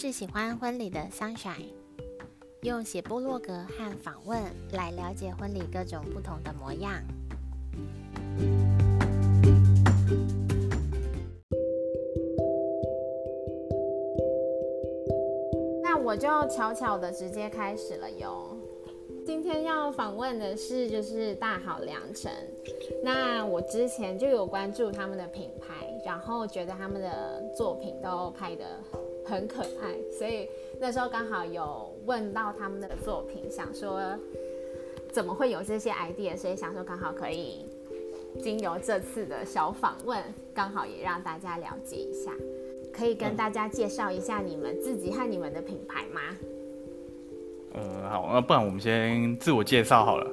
是喜欢婚礼的 Sunshine，用写部落格和访问来了解婚礼各种不同的模样。那我就悄悄的直接开始了哟。今天要访问的是就是大好良辰，那我之前就有关注他们的品牌，然后觉得他们的作品都拍的很可爱，所以那时候刚好有问到他们的作品，想说怎么会有这些 idea，所以想说刚好可以经由这次的小访问，刚好也让大家了解一下，可以跟大家介绍一下你们自己和你们的品牌吗？呃，好，那不然我们先自我介绍好了。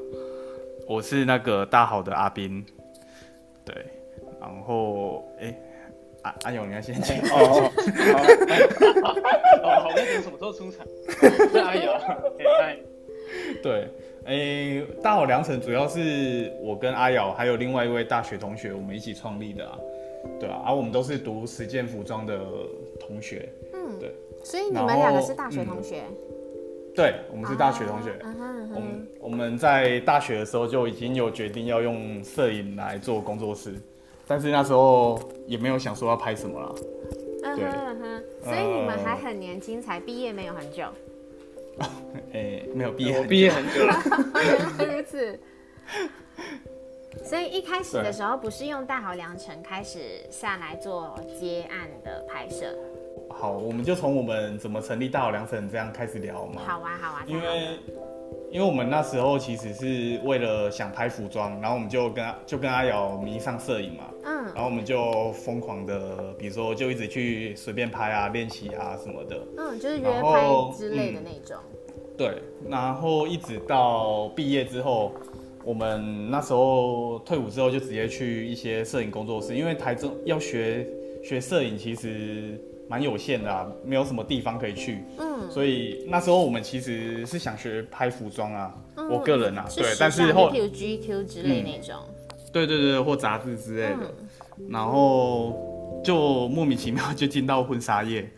我是那个大好的阿斌，对，然后哎，阿阿勇，你要先讲哦。哦，好，那你什么时候出场？是阿勇，哎，对，哎，大好良辰主要是我跟阿瑶还有另外一位大学同学，我们一起创立的啊，对啊，而我们都是读实践服装的同学，嗯，对，所以你们两个是大学同学。对，我们是大学同学。我们我们在大学的时候就已经有决定要用摄影来做工作室，但是那时候也没有想说要拍什么了。嗯哼哼，所以你们还很年轻，才毕业没有很久。哎，没有毕业，我毕业很久了。原来如此。所以一开始的时候，不是用大好良辰开始下来做接案的拍摄。好，我们就从我们怎么成立大好良辰这样开始聊嘛。好啊，好啊。因为，因为我们那时候其实是为了想拍服装，然后我们就跟就跟阿瑶迷上摄影嘛。嗯。然后我们就疯狂的，比如说就一直去随便拍啊、练习啊什么的。嗯，就是约拍之类的那种。对，然后一直到毕业之后，我们那时候退伍之后就直接去一些摄影工作室，因为台中要学学摄影，其实。蛮有限的啊，没有什么地方可以去，嗯，所以那时候我们其实是想学拍服装啊，我个人啊，对，但是后 GQ 之类那种，对对对，或杂志之类的，然后就莫名其妙就进到婚纱业，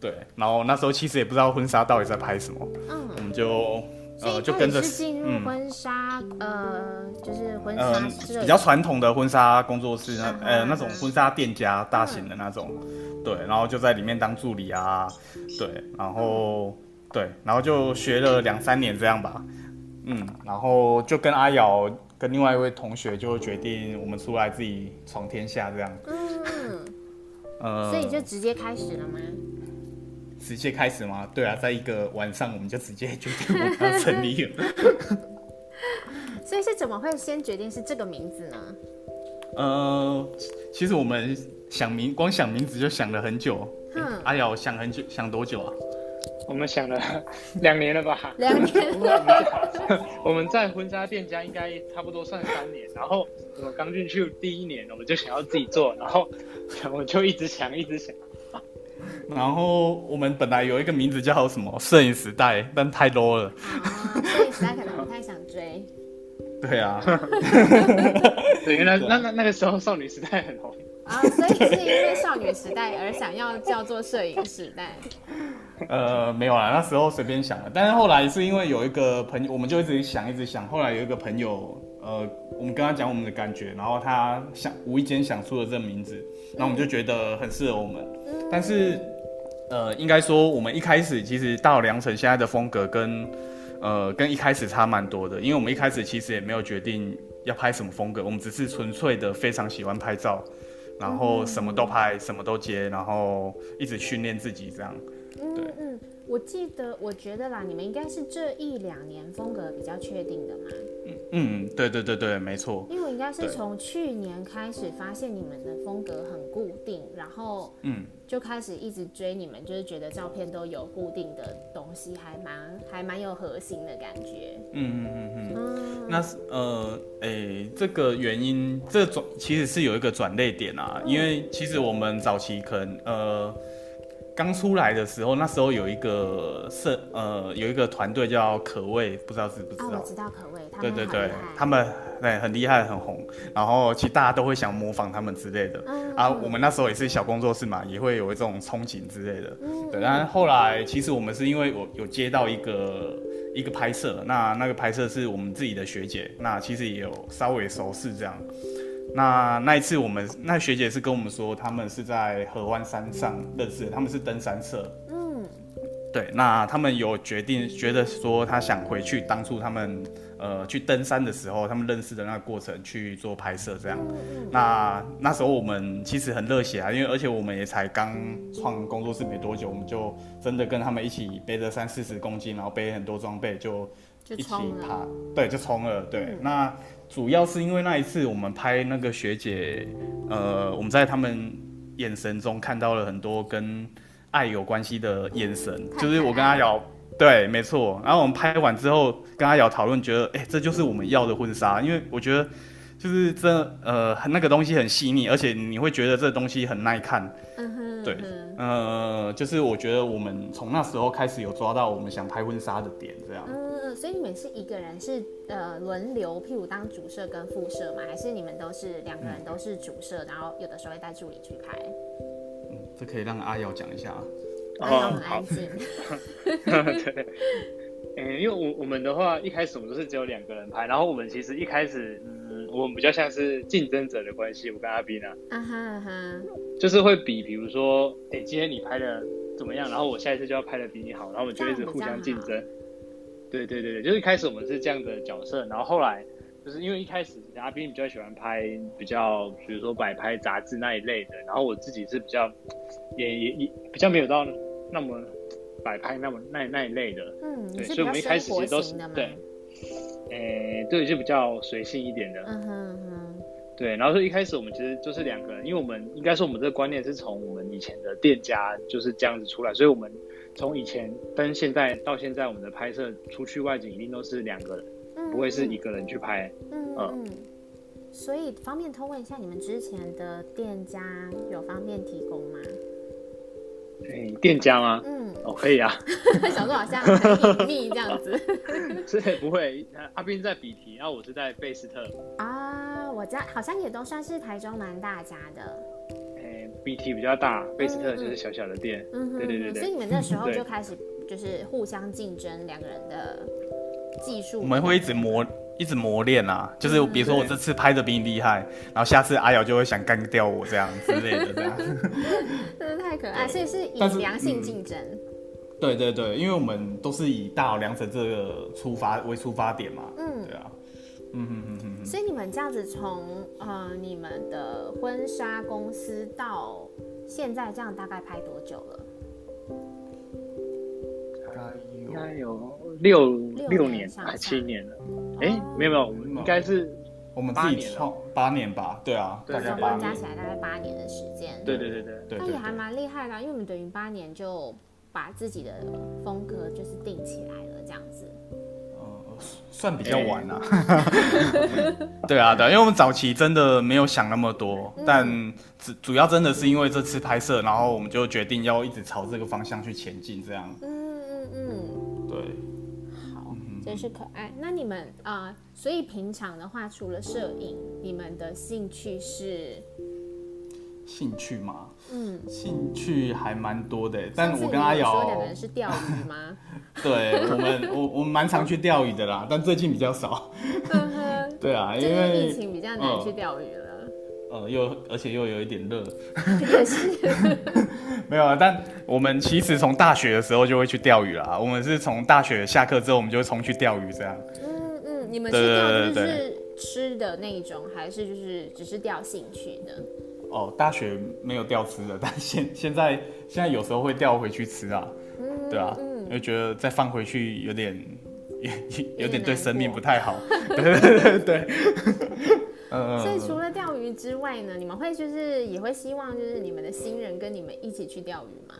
对，然后那时候其实也不知道婚纱到底在拍什么，嗯，我们就。呃，就跟着进入婚纱，呃，就是婚纱比较传统的婚纱工作室，那呃那种婚纱店家，大型的那种，对，然后就在里面当助理啊，对，然后对，然后就学了两三年这样吧，嗯，然后就跟阿瑶跟另外一位同学就决定我们出来自己闯天下这样，嗯，呃，所以就直接开始了吗？直接开始吗？对啊，在一个晚上我们就直接决定我们要成立了。所以是怎么会先决定是这个名字呢？呃，其实我们想名，光想名字就想了很久。嗯，阿瑶想很久，想多久啊？我们想了 两年了吧？两年。我们在婚纱店家应该差不多算三年，然后我们刚进去第一年，我们就想要自己做，然后我们就一直想，一直想。然后我们本来有一个名字叫什么“摄影时代”，但太 low 了。啊，摄影时代可能不太想追。对啊。对，原来那那那个时候少女时代很红。啊，所以是因为少女时代而想要叫做摄影时代。呃，没有啦，那时候随便想的。但是后来是因为有一个朋友，我们就一直想，一直想。后来有一个朋友，呃，我们跟他讲我们的感觉，然后他想无意间想出了这个名字，然后我们就觉得很适合我们。但是。呃，应该说我们一开始其实到良辰现在的风格跟，呃，跟一开始差蛮多的，因为我们一开始其实也没有决定要拍什么风格，我们只是纯粹的非常喜欢拍照，然后什么都拍，什么都接，然后一直训练自己这样。对，嗯，我记得，我觉得啦，你们应该是这一两年风格比较确定的嘛。嗯嗯，对对对对，没错。因为我应该是从去年开始发现你们的风格很固定，然后嗯。就开始一直追你们，就是觉得照片都有固定的东西，还蛮还蛮有核心的感觉。嗯嗯嗯嗯。那是呃，诶，这个原因，这转其实是有一个转类点啊，因为其实我们早期可能呃刚出来的时候，那时候有一个社呃有一个团队叫可畏，不知道知不知道？我知道可畏，对对对，他们对，很厉害，很红。然后其实大家都会想模仿他们之类的。嗯啊，我们那时候也是小工作室嘛，也会有一种憧憬之类的。嗯对，但是后来其实我们是因为我有接到一个一个拍摄，那那个拍摄是我们自己的学姐，那其实也有稍微熟识这样。那那一次我们那学姐是跟我们说，他们是在河湾山上认识的，他们是登山社。嗯对，那他们有决定，觉得说他想回去当初他们呃去登山的时候，他们认识的那个过程去做拍摄这样。嗯那那时候我们其实很热血啊，因为而且我们也才刚创工作室没多久，我们就真的跟他们一起背着三四十公斤，然后背很多装备，就就一起。爬，对，就冲了。对，嗯那主要是因为那一次我们拍那个学姐，呃，我们在他们眼神中看到了很多跟爱有关系的眼神，就是我跟阿瑶。对，没错。然后我们拍完之后，跟阿瑶讨论，觉得，哎、这就是我们要的婚纱，因为我觉得，就是这，呃，那个东西很细腻，而且你会觉得这东西很耐看。嗯哼，对呃，就是我觉得我们从那时候开始有抓到我们想拍婚纱的点，这样。嗯，所以你们是一个人是呃轮流，譬如当主摄跟副摄吗？还是你们都是两个人都是主摄，然后有的时候会带助理去拍？嗯，这可以让阿瑶讲一下。然后很哦好安静。对，嗯，因为我我们的话，一开始我们都是只有两个人拍，然后我们其实一开始，嗯，我们比较像是竞争者的关系，我跟阿斌啊，啊哈啊哈，就是会比，比如说，哎、今天你拍的怎么样，然后我下一次就要拍的比你好，然后我们就一直互相竞争。对对对对，就是一开始我们是这样的角色，然后后来就是因为一开始阿斌比较喜欢拍比较，比如说摆拍杂志那一类的，然后我自己是比较也也也比较没有到那么摆拍那么那那一类的，嗯，你对，所以我们一开始其实都是？对，诶、对，就比较随性一点的，嗯哼嗯哼，对，然后说一开始我们其实就是两个人，因为我们应该说我们这个观念是从我们以前的店家就是这样子出来，所以我们从以前跟现在到现在，我们的拍摄出去外景一定都是两个人，嗯不会是一个人去拍。嗯。所以方便偷问一下，你们之前的店家有方便提供吗？诶、店家吗？嗯，哦，可以啊，想说好像很隐秘这样子 是不会。阿斌在比提，然后我是在贝斯特。啊。我家好像也都算是台中蛮大家的，诶、b t 比较大，贝斯特就是小小的店。嗯哼，对对对对所以你们那时候就开始就是互相竞争两个人的技术，我们会一直磨，一直磨练啊。就是比如说我这次拍的比你厉害，然后下次阿瑶就会想干掉我这样之类的这样。真的太可爱，所以是以良性嗯竞争。对对对，因为我们都是以大好良辰这个出发为出发点嘛。嗯对啊。嗯哼哼哼哼。所以你们这样子从呃你们的婚纱公司到现在这样大概拍多久了？应该有六六六年还年上七年了。诶、没有没有，我们应该是我们自己创八年吧，对啊，对大概八加起。来大概八年的时间。对对对对。对对那也还对。蛮厉害的啊，因为我们等于八年就把自己的风格就是定起来了，这样子。呃，算比较晚啊。对啊，对啊，因为我们早期真的没有想那么多，但主主要真的是因为这次拍摄，然后我们就决定要一直朝这个方向去前进，这样。嗯嗯嗯，对，好，真是可爱。那你们啊、呃所以平常的话，除了摄影，你们的兴趣是兴趣吗，嗯。兴趣还蛮多的，但我跟阿你有说两瑶个，人是钓鱼吗？对我们我我们蛮常去钓鱼的啦，但最近比较少。对啊，因为疫情比较难去钓鱼了。呃又而且又有一点热，也是，没有啊，但我们其实从大学的时候就会去钓鱼啦。我们是从大学下课之后，我们就会冲去钓鱼这样。嗯嗯，你们对是钓就是吃的那一种，还是就是只是钓兴趣的？哦，大学没有钓吃的，但现现在现在有时候会钓回去吃啊，嗯，对啊，嗯，就觉得再放回去有点有有点对生命不太好。对对对对，嗯所以除了钓鱼之外呢，你们会就是也会希望就是你们的新人跟你们一起去钓鱼吗？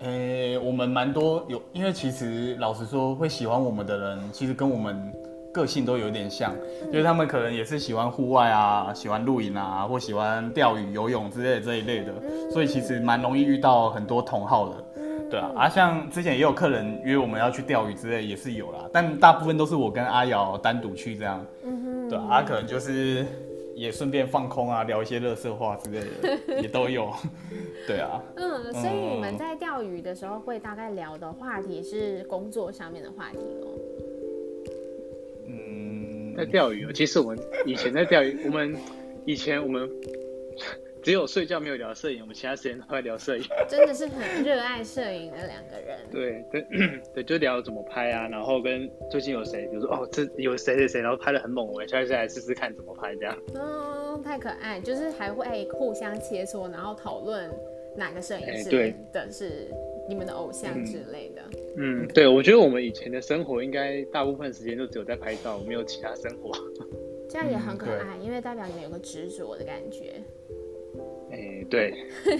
诶、我们蛮多有，因为其实老实说，会喜欢我们的人，其实跟我们个性都有点像，就是他们可能也是喜欢户外啊，喜欢露营啊，或喜欢钓鱼、游泳之类的这一类的，所以其实蛮容易遇到很多同好的。对啊，啊，像之前也有客人约我们要去钓鱼之类，也是有啦，但大部分都是我跟阿瑶单独去这样。嗯，对啊，他可能就是也顺便放空啊，聊一些乐色话之类的，也都有。对啊，嗯，所以你们在钓鱼的时候会大概聊的话题是工作上面的话题哦。嗯，在钓鱼哦，其实我们以前在钓鱼，我们以前我们只有睡觉没有聊摄影，我们其他时间都在聊摄影。真的是很热爱摄影的两个人。对对 对，就聊怎么拍啊，然后跟最近有谁，比如说哦，这有谁谁谁，然后拍的很猛，我下次来试试看怎么拍这样。嗯，太可爱，就是还会互相切磋，然后讨论哪个摄影师的是你们的偶像之类的。嗯，对，我觉得我们以前的生活应该大部分时间都只有在拍照，没有其他生活。这样也很可爱，因为代表你们有个执着的感觉。哎，对，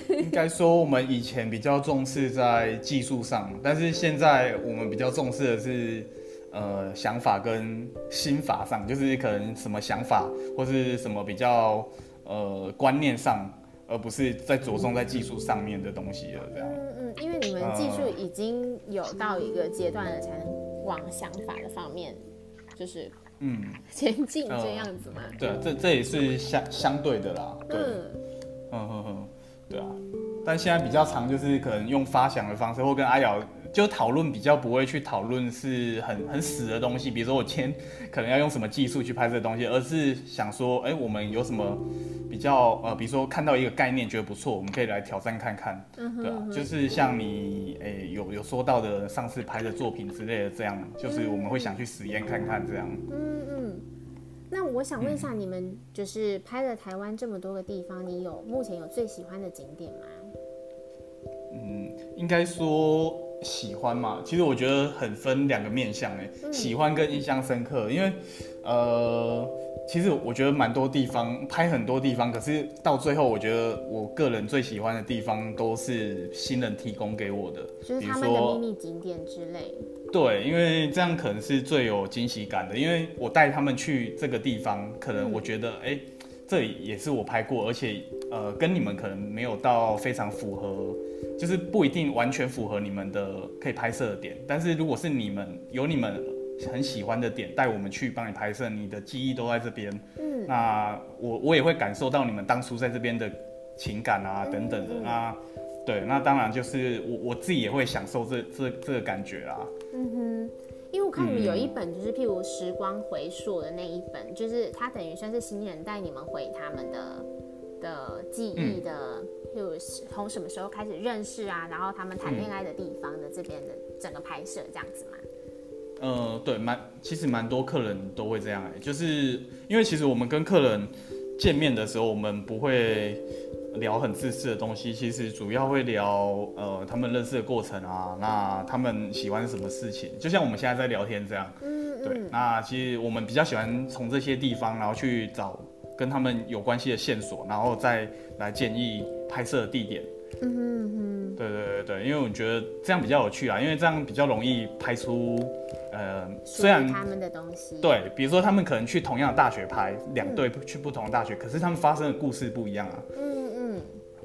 应该说我们以前比较重视在技术上，但是现在我们比较重视的是呃想法跟心法上，就是可能什么想法或是什么比较呃观念上，而不是在着重在技术上面的东西了。这样，嗯嗯，因为你们技术已经有到一个阶段了，才能往想法的方面，就是嗯，前进这样子嘛。对，这这也是相相对的啦。对，嗯，嗯哼哼，对啊。但现在比较常就是可能用发想的方式，或跟阿瑶就讨论比较不会去讨论是很很死的东西，比如说我今天可能要用什么技术去拍这个东西，而是想说，哎、我们有什么比较呃，比如说看到一个概念觉得不错，我们可以来挑战看看，对啊，就是像你哎、有有说到的上次拍的作品之类的，这样就是我们会想去实验看看这样。嗯嗯，那我想问一下，你们就是拍了台湾这么多个地方，你有目前有最喜欢的景点吗？嗯，应该说喜欢嘛，其实我觉得很分两个面向哎、喜欢跟印象深刻，因为呃，其实我觉得蛮多地方拍很多地方，可是到最后我觉得我个人最喜欢的地方都是新人提供给我的，就是比如他们的秘密景点之类。对，因为这样可能是最有惊喜感的，因为我带他们去这个地方，可能我觉得哎、诶这里也是我拍过，而且呃跟你们可能没有到非常符合，就是不一定完全符合你们的可以拍摄的点，但是如果是你们有你们很喜欢的点，带我们去帮你拍摄，你的记忆都在这边，嗯，那我我也会感受到你们当初在这边的情感啊嗯等等的，嗯。那对，那当然就是我我自己也会享受这这这个感觉啦。嗯哼，因为我看你们有一本就是譬如时光回溯的那一本，就是它等于算是新人带你们回他们的的记忆的，譬如是从什么时候开始认识啊，然后他们谈恋爱的地方的这边的整个拍摄这样子嘛。呃，对，蛮其实蛮多客人都会这样哎、就是因为其实我们跟客人见面的时候，我们不会聊很自私的东西，其实主要会聊呃他们认识的过程啊，那他们喜欢什么事情，就像我们现在在聊天这样。嗯对，那其实我们比较喜欢从这些地方，然后去找跟他们有关系的线索，然后再来建议拍摄的地点。嗯哼嗯对对对对，因为我觉得这样比较有趣啊，因为这样比较容易拍出，呃，虽然他们的东西。对，比如说他们可能去同样的大学拍，两队去不同的大学，可是他们发生的故事不一样啊。嗯嗯。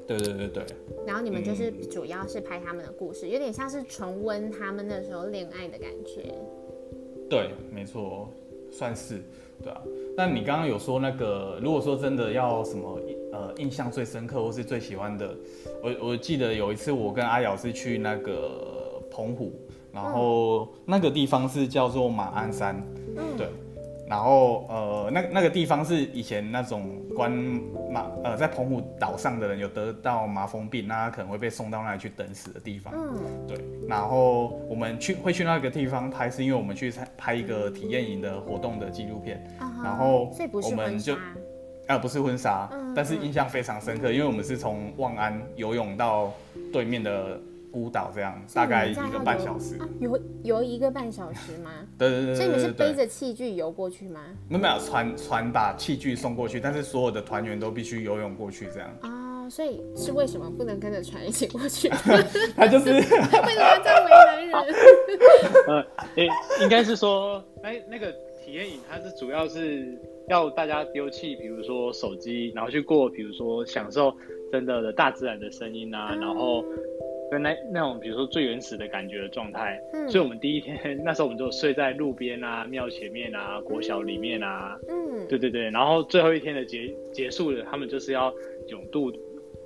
对对对对，然后你们就是主要是拍他们的故事，有点像是重温他们那时候恋爱的感觉。对，没错，算是，对啊。但你刚刚有说那个，如果说真的要什么呃印象最深刻或是最喜欢的，我我记得有一次我跟阿瑶是去那个澎湖，然后那个地方是叫做马鞍山，嗯对。然后呃，那那个地方是以前那种关马呃在澎湖岛上的人有得到麻风病，那他可能会被送到那里去等死的地方。嗯对，然后我们去会去那个地方拍，是因为我们去参拍一个体验营的活动的纪录片，然后我们就。啊不是婚纱，嗯但是印象非常深刻，因为我们是从望安游泳到对面的孤岛，这样大概一个半小时。啊，游游一个半小时吗？对对对所以你们是背着器具游过去吗？没有没有船船把器具送过去，但是所有的团员都必须游泳过去，这样。啊，所以是为什么不能跟着船一起过去？他就是 为什么要这样为难人？应该是说，那那个体验营它是主要是要大家丢弃，比如说手机，然后去过，比如说享受真的的大自然的声音啊，嗯然后跟那那种比如说最原始的感觉的状态。嗯。所以我们第一天 那时候我们就睡在路边啊、庙前面啊、国小里面啊，嗯，对对对。然后最后一天的结结束了，他们就是要勇渡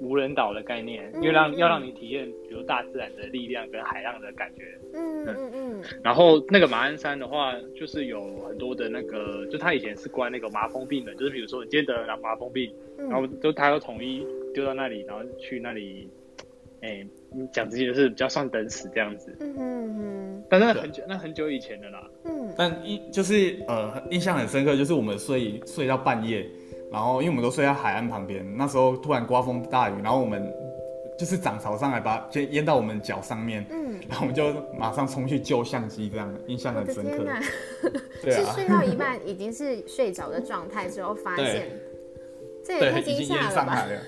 无人岛的概念，因为让嗯。要让你体验比如大自然的力量跟海浪的感觉。嗯嗯。嗯然后那个马鞍山的话，就是有很多的那个，就他以前是关那个麻风病的，就是比如说你今天得了麻风病，嗯，然后都他要统一丢到那里，然后去那里，哎，你讲直接就是比较算等死这样子。嗯哼哼，但那很久，那很久以前的啦。嗯但印就是呃印象很深刻，就是我们睡睡到半夜，然后因为我们都睡在海岸旁边，那时候突然刮风大雨，然后我们就是涨潮上来把就淹到我们脚上面，嗯，然后我们就马上冲去救相机，这样印象很深刻。对啊，是睡到一半已经是睡着的状态之后发现，这也对太，惊已经淹吓了吧？上来了，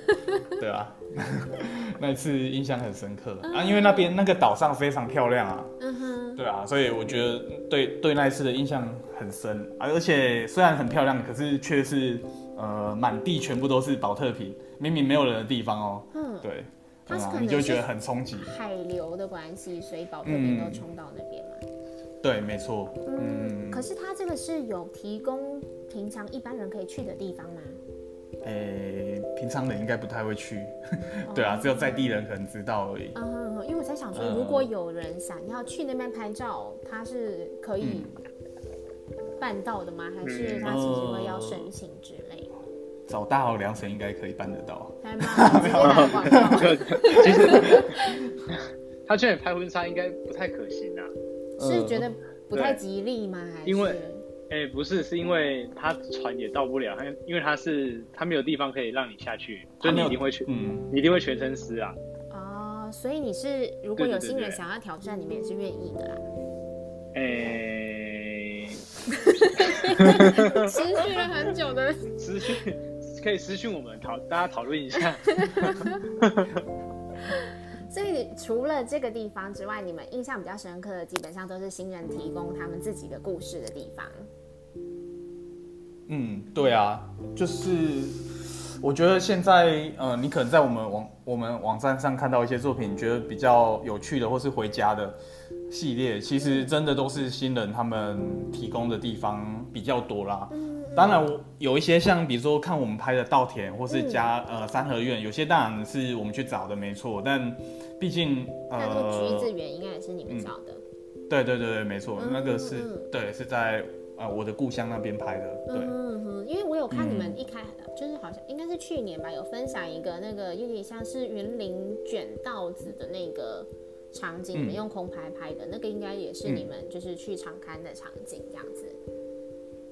对啊，那一次印象很深刻。啊，因为那边那个岛上非常漂亮啊，嗯哼，对啊，所以我觉得对对那一次的印象很深，啊而且虽然很漂亮，可是却是呃满地全部都是保特瓶，明明没有人的地方哦，嗯，对，它是可，能是你就觉得很冲击，海流的关系，所以保特瓶都冲到那边嘛。对，没错，嗯，嗯，可是它这个是有提供平常一般人可以去的地方吗？诶、平常人应该不太会去，对啊，只有在地人可能知道而已。嗯哼哼，因为我在想说，嗯如果有人想要去那边拍照，他是可以办到的吗？还是他其实会要申请之类的？找大好良辰应该可以办得到。太棒了，直接打广告。就 其实他劝你拍婚纱应该不太可行啊。是觉得不太吉利吗？还是因为哎、不是，是因为他船也到不了，他因为他是他没有地方可以让你下去，所以你一定会全，嗯，你一定会全身湿啊。哦，所以你是如果有新人想要挑战，你们也是愿意的啦。哎 持续了很久的，私讯可以私讯我们讨大家讨论一下。所以除了这个地方之外，你们印象比较深刻的，基本上都是新人提供他们自己的故事的地方。嗯，对啊，就是我觉得现在呃，你可能在我们网我们网站上看到一些作品，你觉得比较有趣的或是回家的系列，其实真的都是新人他们提供的地方比较多啦。当然，我有一些像比如说看我们拍的稻田或是家、呃三合院，有些当然是我们去找的没错，但毕竟那说橘呃子园应该也是你们找的。对对对对，没错，嗯那个是嗯对是在呃我的故乡那边拍的，对。嗯哼，因为我有看你们一开，就是好像应该是去年吧，有分享一个那个有点像是园林卷稻子的那个场景，你们嗯用空拍拍的，那个应该也是你们就是去长刊的场景这样子。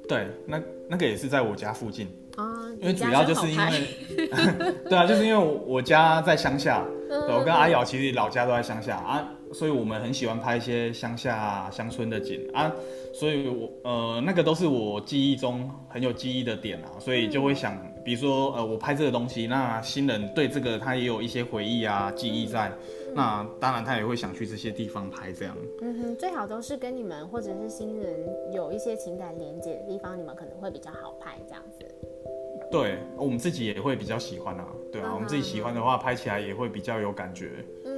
对，那那个也是在我家附近，啊，因为主要就是因为，对啊，就是因为我我家在乡下，我跟阿瑶其实老家都在乡下啊，所以我们很喜欢拍一些乡下乡村的景啊，所以我呃那个都是我记忆中很有记忆的点啊，所以就会想，比如说呃我拍这个东西，那新人对这个他也有一些回忆啊记忆在，那当然他也会想去这些地方拍这样。嗯哼，最好都是跟你们或者是新人有一些情感连接的地方，你们可能会比较好拍这样子。对，我们自己也会比较喜欢啊，对啊，嗯我们自己喜欢的话，拍起来也会比较有感觉。嗯嗯。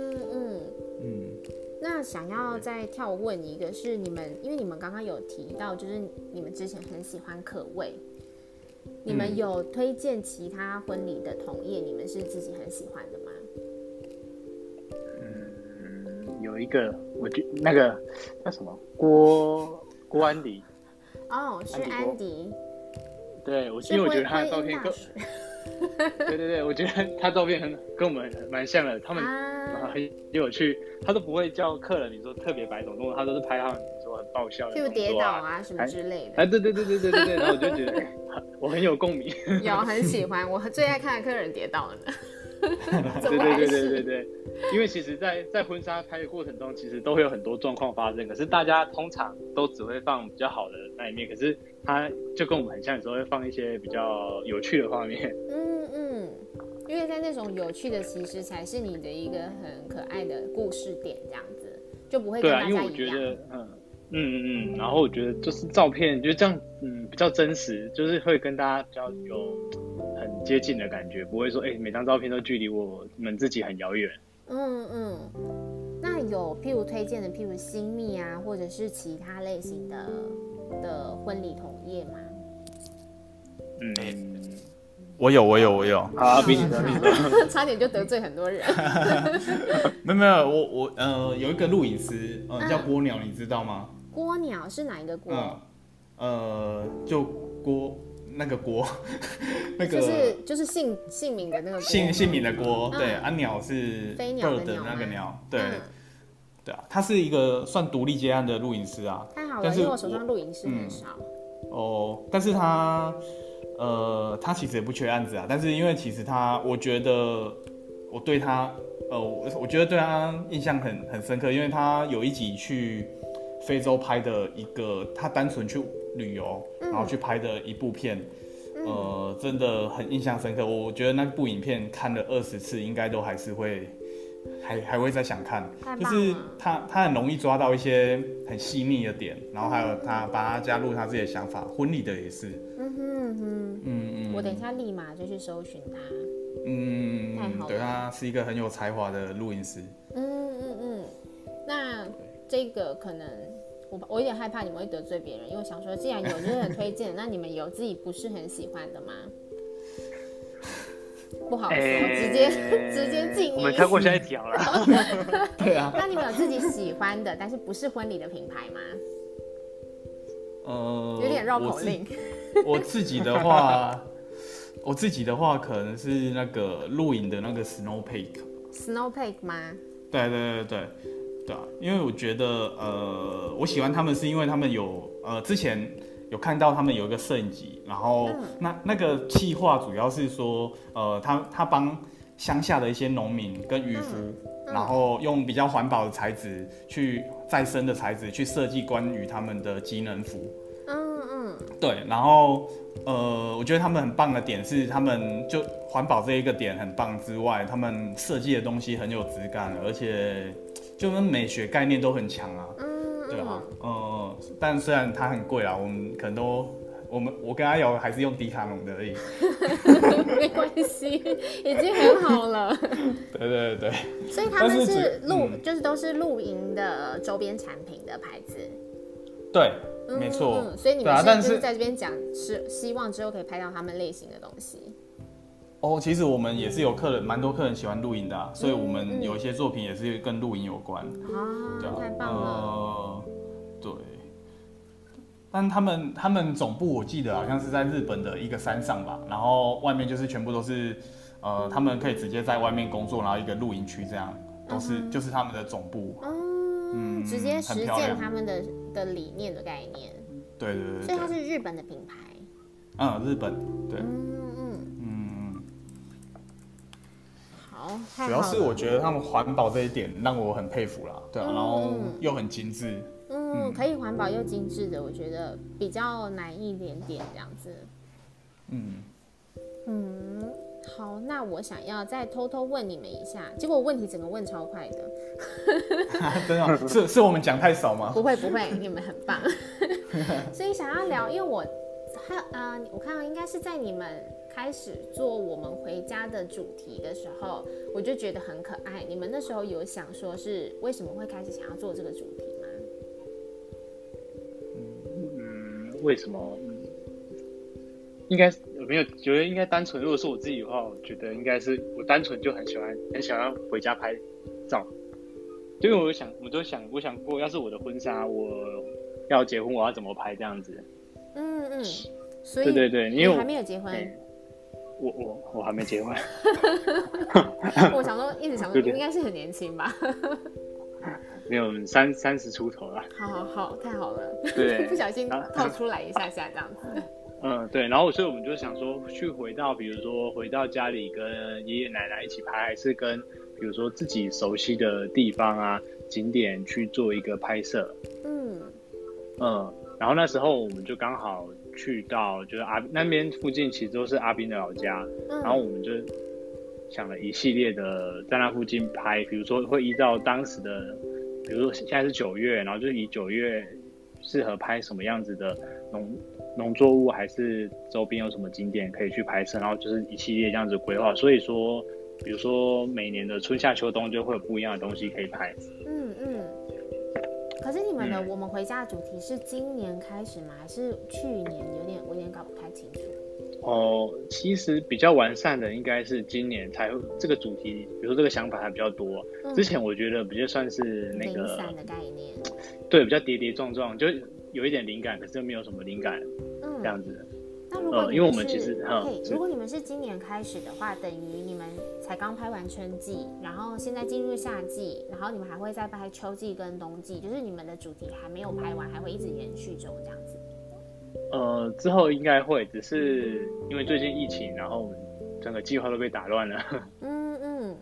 嗯，那想要再跳问一个是你们，因为你们刚刚有提到，就是你们之前很喜欢可味，你们嗯。有推荐其他婚礼的同业，你们是自己很喜欢的吗？有一个，我觉那个叫什么？郭郭安迪，哦，是安迪安迪，对我因为我觉得他的照片跟婚姻大使 对对对，我觉得他照片很跟我们蛮像的，他们啊，很有趣，他都不会叫客人，你说特别白种动作，他都是拍他说很爆笑的就跌倒啊。啊什么之类的哎，，对对对对对对对，然后我就觉得，我很有共鸣。有很喜欢，我最爱看的客人跌倒了 对对对对对对，因为其实在，在婚纱拍的过程中，其实都会有很多状况发生，可是大家通常都只会放比较好的那一面，可是他就跟我们很像，有时候会放一些比较有趣的画面。嗯嗯，因为在那种有趣的，其实才是你的一个很可爱的故事点，这样子就不会跟对啊，大因为我觉家一样。得，嗯嗯嗯嗯，然后我觉得就是照片就这样，嗯，比较真实，就是会跟大家比较有很接近的感觉，不会说，哎、每张照片都距离我们自己很遥远。嗯嗯，那有譬如推荐的，譬如新密啊，或者是其他类型的的婚礼同业吗？嗯，我有，我有，我有。好，闭嘴，闭嘴。差点就得罪很多人。没有没有，我我呃有一个录影师，呃叫波鸟，你知道吗？郭鸟是哪一个郭？嗯，呃，就郭那个郭，那个就是就是姓姓名的那个姓姓名的郭，嗯对，啊鸟是飞鸟的那个鸟，对嗯对啊，他是一个算独立接案的录影师啊，太好了，但是因为我手上录影师很嗯少。哦，但是他，呃，他其实也不缺案子啊。但是因为其实他，我觉得我对他，呃，我我觉得对他印象很很深刻，因为他有一集去非洲拍的一个，他单纯去旅游，然后去拍的一部片，呃，真的很印象深刻。我觉得那部影片看了二十次，应该都还是会。还还会再想看，就是他他很容易抓到一些很细腻的点，然后还有他把他加入他自己的想法，婚礼的也是，嗯哼哼，嗯嗯我等一下立马就去搜寻他。嗯对，他是一个很有才华的录音师。嗯嗯嗯，那这个可能我我有点害怕你们会得罪别人，因为我想说，既然有就是很推荐，那你们有自己不是很喜欢的吗？不好说，直接直接静音。我们跳过下一条了。对啊，那你们有自己喜欢的，但是不是婚礼的品牌吗？呃，有点绕口令。我自己的话，我自己的话可能是那个露营的那个 Snow Peak。Snowpeak 吗？对对对对对啊，因为我觉得呃，我喜欢他们是因为他们有呃之前有看到他们有一个摄影集，然后嗯那那个计划主要是说呃他他帮乡下的一些农民跟渔夫，嗯然后用比较环保的材质去再生的材质去设计关于他们的机能服。嗯嗯对，然后呃，我觉得他们很棒的点是，他们就环保这一个点很棒之外，他们设计的东西很有质感，而且就跟美学概念都很强啊。嗯，对啊，呃，但虽然它很贵啊，我们可能都我们我跟阿瑶还是用迪卡侬的而已。嗯，没关系，已经很好了。对对对，所以他们是是露，就是都是露营的周边产品的牌子。对，嗯没错。嗯，所以你们是对啊但就是是在这边讲，是希望之后可以拍到他们类型的东西。哦，其实我们也是有客人，蛮多客人喜欢露营的、啊，所以我嗯们有一些作品也是跟露营有关。对啊，，啊太棒了。呃，对。但他们他们总部我记得好像是在日本的一个山上吧，然后外面就是全部都是，呃，他们可以直接在外面工作，然后一个露营区这样，都是、就是他们的总部。嗯，直接很实践他们的的理念的概念，对对对所以它，是日本的品牌。嗯，日本对，好，主要是我觉得他们环保这一点让我很佩服啦，对啊，嗯。然后嗯又很精致，嗯，可以环保又精致的，我觉得比较难一点点这样子。嗯，嗯，好，那我想要再偷偷问你们一下，结果我问题整个问超快的，真的哦是是我们讲太少吗？不会不会，你们很棒。所以想要聊，因为我还有呃，我看到应该是在你们开始做我们回家的主题的时候，我就觉得很可爱。你们那时候有想说是为什么会开始想要做这个主题吗？嗯，为什么？嗯应该是没有觉得应该单纯。如果是我自己的话，我觉得应该是我单纯就很喜欢很想要回家拍照。就因为我想，我都想，我想过，要是我的婚纱，我要结婚，我要怎么拍这样子？嗯嗯，所以对对对，因为我还没有结婚，哎我我我还没结婚，我想说一直想说应该是很年轻吧。没有三三十出头了。好好好，太好了，对 不小心套出来一下下这样子。嗯，对，然后所以我们就想说，去回到比如说回到家里跟爷爷奶奶一起拍，还是跟比如说自己熟悉的地方啊景点去做一个拍摄。嗯嗯，然后那时候我们就刚好去到就是阿那边附近，其实都是阿斌的老家，嗯，然后我们就想了一系列的在那附近拍，比如说会依照当时的，比如说现在是九月，然后就以九月适合拍什么样子的农农作物，还是周边有什么景点可以去拍摄，然后就是一系列这样子规划。所以说比如说每年的春夏秋冬就会有不一样的东西可以拍。可是你们的我们回家的主题是今年开始吗？还是去年？有点我有点搞不太清楚。哦，其实比较完善的应该是今年才这个主题，比如说这个想法还比较多。之前我觉得比较算是那个零散的概念，对，比较跌跌撞撞，就有一点灵感，可是又没有什么灵感，嗯，这样子。那如果因为我们其实，如果你们是今年开始的话，等于你们才刚拍完春季，然后现在进入夏季，然后你们还会再拍秋季跟冬季，就是你们的主题还没有拍完，还会一直延续中这样子。呃，之后应该会，只是因为最近疫情，然后整个计划都被打乱了。嗯 嗯。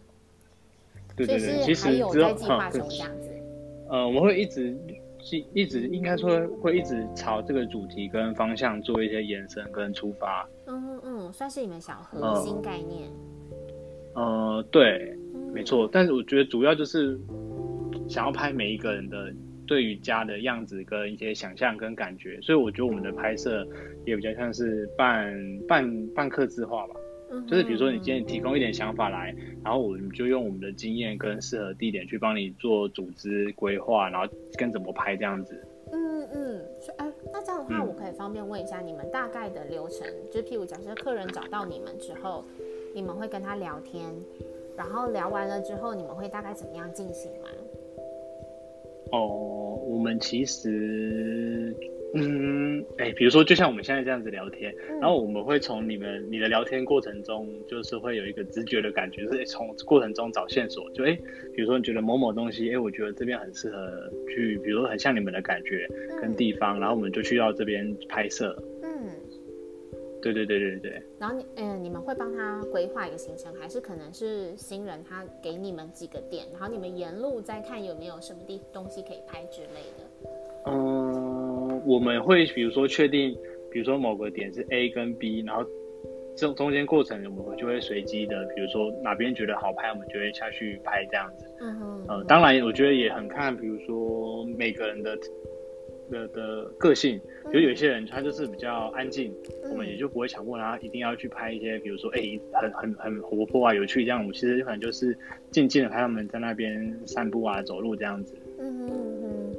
对对对，其实之后哈，这样子。呃，我们会一直。一直应该说会一直朝这个主题跟方向做一些延伸跟出发。嗯嗯，算是你们小核心概念。呃，对，没错。但是我觉得主要就是想要拍每一个人的对于家的样子跟一些想象跟感觉，所以我觉得我们的拍摄也比较像是半半半刻字化吧。就是比如说，你今天提供一点想法来，然后我们就用我们的经验跟适合地点去帮你做组织规划，然后跟怎么拍这样子。嗯嗯，哎，那这样的话，我可以方便问一下你们大概的流程，就譬如假设客人找到你们之后，你们会跟他聊天，然后聊完了之后，你们会大概怎么样进行吗？哦，我们其实。嗯，哎，比如说，就像我们现在这样子聊天，然后我们会从你们你的聊天过程中，就是会有一个直觉的感觉，是从过程中找线索。就哎，比如说你觉得某某东西，哎，我觉得这边很适合去，比如说很像你们的感觉跟地方，然后我们就去到这边拍摄。嗯，对对对对对。然后你，嗯，你们会帮他规划一个行程，还是可能是新人他给你们几个点，然后你们沿路再看有没有什么地东西可以拍之类的。嗯。我们会比如说确定，比如说某个点是 A 跟 B，然后中中间过程我们就会随机的，比如说哪边觉得好拍，我们就会下去拍这样子。嗯哼。呃，当然我觉得也很看，比如说每个人的的的个性，就有些人他就是比较安静，我们也就不会强迫他一定要去拍一些，比如说哎很很很活泼啊、有趣这样。我们其实可能就是静静的拍他们在那边散步啊、走路这样子。嗯哼。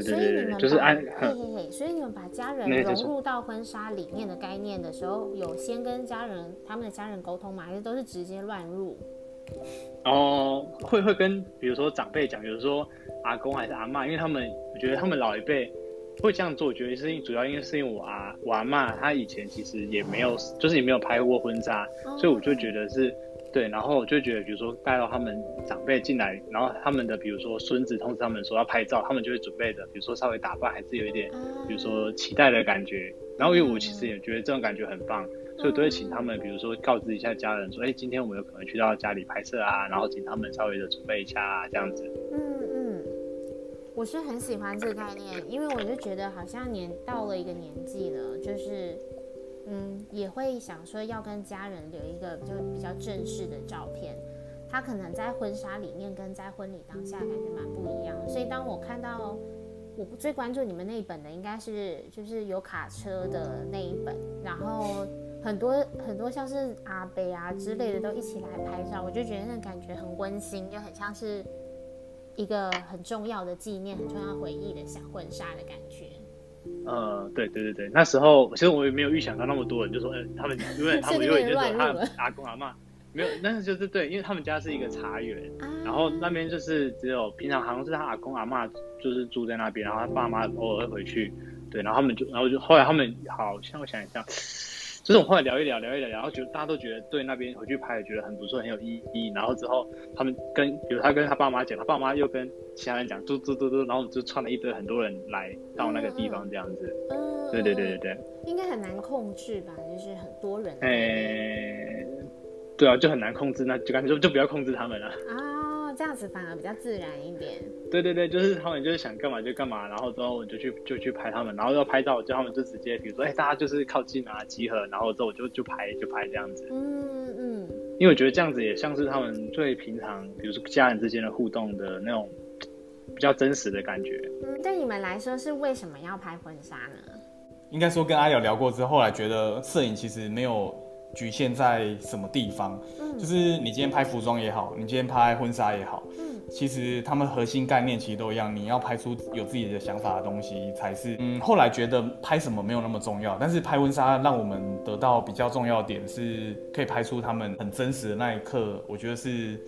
所以你们就是按嘿嘿嘿，所以你们把家人融入到婚纱里面的概念的时候，有先跟家人他们的家人沟通吗？还是都是直接乱入？哦，会会跟比如说长辈讲，比如说阿公还是阿妈，因为他们我觉得他们老一辈会这样做，我觉得是因主要因为是因为我阿我阿妈她以前其实也没有，就是也没有拍过婚纱，所以我就觉得是。对，然后我就觉得，比如说带到他们长辈进来，然后他们的比如说孙子通知他们说要拍照，他们就会准备的，比如说稍微打扮，还是有一点，比如说期待的感觉。然后因为我其实也觉得这种感觉很棒，所以我都会请他们，比如说告知一下家人说，哎，今天我们有可能去到家里拍摄啊，然后请他们稍微的准备一下啊，这样子。嗯嗯，我是很喜欢这个概念，因为我就觉得好像年到了一个年纪了，就是。嗯，也会想说要跟家人留一个就比较正式的照片。他可能在婚纱里面跟在婚礼当下感觉蛮不一样。所以当我看到我最关注你们那一本的，应该是就是有卡车的那一本，然后很多很多像是阿贝啊之类的都一起来拍照，我就觉得那感觉很温馨，就很像是一个很重要的纪念、很重要回忆的小婚纱的感觉。呃，对对对对，那时候其实我也没有预想到那么多人，就说，哎，他们因为 他们因为就是他阿公阿妈没有，但是就是对，因为他们家是一个茶园，然后那边就是只有平常好像是他阿公阿妈就是住在那边，然后他爸妈偶尔会回去，对，然后他们就然后就后来他们好像我想一下。就是我们后来聊一聊，聊一聊，然后觉得大家都觉得对那边回去拍也觉得很不错，很有意义。然后之后他们跟，比如他跟他爸妈讲，他爸妈又跟其他人讲，嘟嘟嘟嘟，然后我们就串了一堆很多人来到那个地方这样子。嗯，对对对对对。应该很难控制吧？就是很多人。哎，对啊，就很难控制，那就干脆就就不要控制他们了。啊。这样子反而比较自然一点。对对对，就是他们就是想干嘛就干嘛，然后之后我就去就去拍他们，然后要拍照，就他们就直接比如说，哎，大家就是靠近啊，集合，然后之后我就就拍就拍这样子。嗯嗯。因为我觉得这样子也像是他们最平常，比如说家人之间的互动的那种比较真实的感觉。嗯，对你们来说是为什么要拍婚纱呢？应该说跟阿瑶聊过之后，后来觉得摄影其实没有局限在什么地方，嗯就是你今天拍服装也好，你今天拍婚纱也好，嗯其实他们核心概念其实都一样，你要拍出有自己的想法的东西才是。嗯，后来觉得拍什么没有那么重要，但是拍婚纱让我们得到比较重要的点是，可以拍出他们很真实的那一刻，我觉得是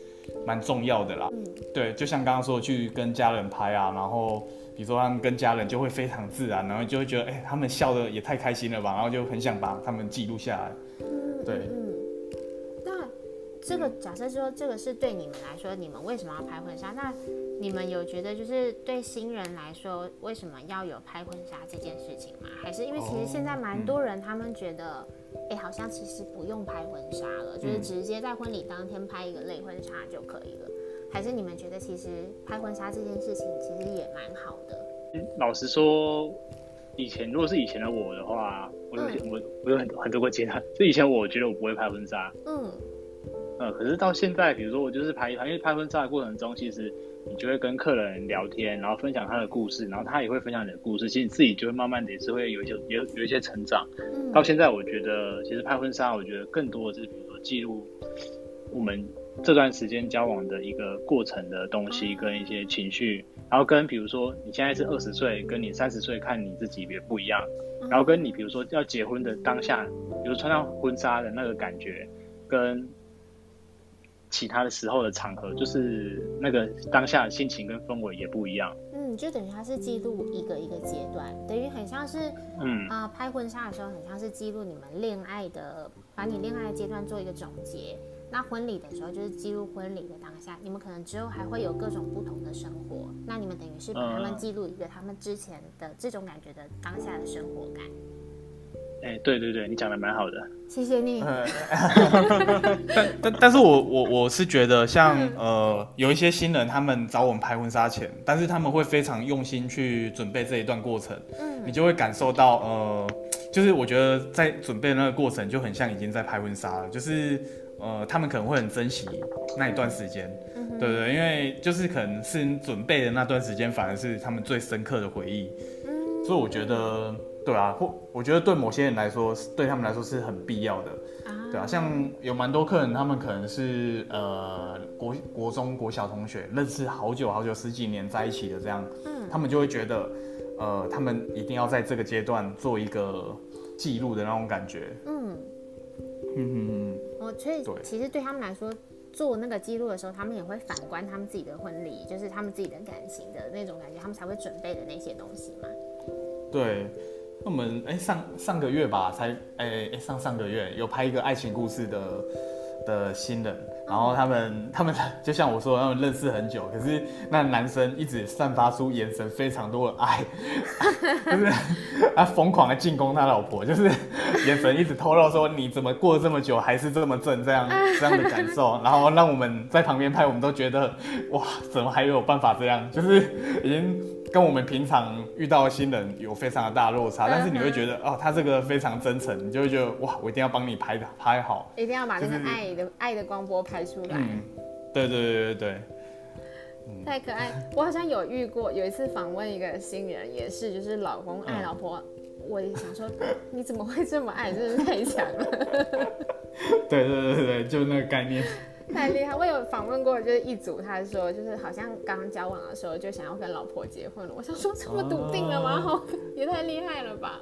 蛮重要的啦。嗯对，就像刚刚说去跟家人拍啊，然后比如说他们跟家人就会非常自然，然后就会觉得哎、他们笑的也太开心了吧，然后就很想把他们记录下来。嗯，对嗯。那这个假设说这个是对你们来说，你们为什么要拍婚纱？那你们有觉得就是对新人来说，为什么要有拍婚纱这件事情吗？还是因为其实现在蛮多人他们觉得，哎、好像其实不用拍婚纱了，就是嗯直接在婚礼当天拍一个类婚纱就可以了。还是你们觉得其实拍婚纱这件事情其实也蛮好的？老实说，以前如果是以前的我的话，我有、嗯。我我有很多很多个阶段，就以前我觉得我不会拍婚纱，嗯。呃，可是到现在，比如说我就是拍一拍，因为拍婚纱的过程中，其实你就会跟客人聊天，然后分享他的故事，然后他也会分享你的故事，其实你自己就会慢慢的也是会有一些有有一些成长。嗯。到现在，我觉得其实拍婚纱，我觉得更多的是比如说记录我们这段时间交往的一个过程的东西，跟一些情绪，然后跟比如说你现在是二十岁，跟你三十岁看你自己也不一样，然后跟你比如说要结婚的当下，比如穿上婚纱的那个感觉，跟其他的时候的场合，就是那个当下的心情跟氛围也不一样。嗯，就等于它是记录一个一个阶段，等于很像是嗯，啊、拍婚纱的时候，很像是记录你们恋爱的，把你恋爱的阶段做一个总结。那婚礼的时候，就是记录婚礼的当下，你们可能之后还会有各种不同的生活。那你们等于是把他们嗯记录一个他们之前的这种感觉的当下的生活感。哎、对对对，你讲的蛮好的。谢谢你。但但但是我我我是觉得像呃有一些新人，他们找我们拍婚纱前，但是他们会非常用心去准备这一段过程，嗯你就会感受到呃，就是我觉得在准备那个过程就很像已经在拍婚纱了，就是呃他们可能会很珍惜那一段时间，对对，因为就是可能是准备的那段时间，反而是他们最深刻的回忆，嗯。所以我觉得对啊，或我觉得对某些人来说，对他们来说是很必要的。啊。对啊，像有蛮多客人，他们可能是呃国国中国小同学，认识好久好久十几年在一起的这样，嗯。他们就会觉得，呃，他们一定要在这个阶段做一个记录的那种感觉。嗯，嗯嗯。嗯，我所以其实对他们来说。做那个记录的时候，他们也会反观他们自己的婚礼，就是他们自己的感情的那种感觉，他们才会准备的那些东西嘛。对。那我们哎、上上个月吧，才哎哎、上上个月有拍一个爱情故事的的新人，然后他们他们 就像我说的，他们认识很久，可是那男生一直散发出眼神非常多的爱，就是他疯狂的进攻他老婆，就是眼神一直透露说你怎么过了这么久还是这么正这样 这样的感受，然后让我们在旁边拍，我们都觉得哇，怎么还有办法这样？就是已经跟我们平常遇到的新人有非常的大落差，但是你会觉得哦，他这个非常真诚，你就会觉得哇，我一定要帮你拍的拍好。一定要把那个就是爱的、爱的光波拍出来。嗯，对对对对对，太可爱！我好像有遇过，有一次访问一个新人，也是就是老公爱嗯老婆，我也想说你怎么会这么爱，真是太强了，对对对对对，就那个概念。太厉害！我有访问过，就是一组，他说就是好像刚交往的时候就想要跟老婆结婚了，我想说这么笃定了吗？好，也太厉害了吧！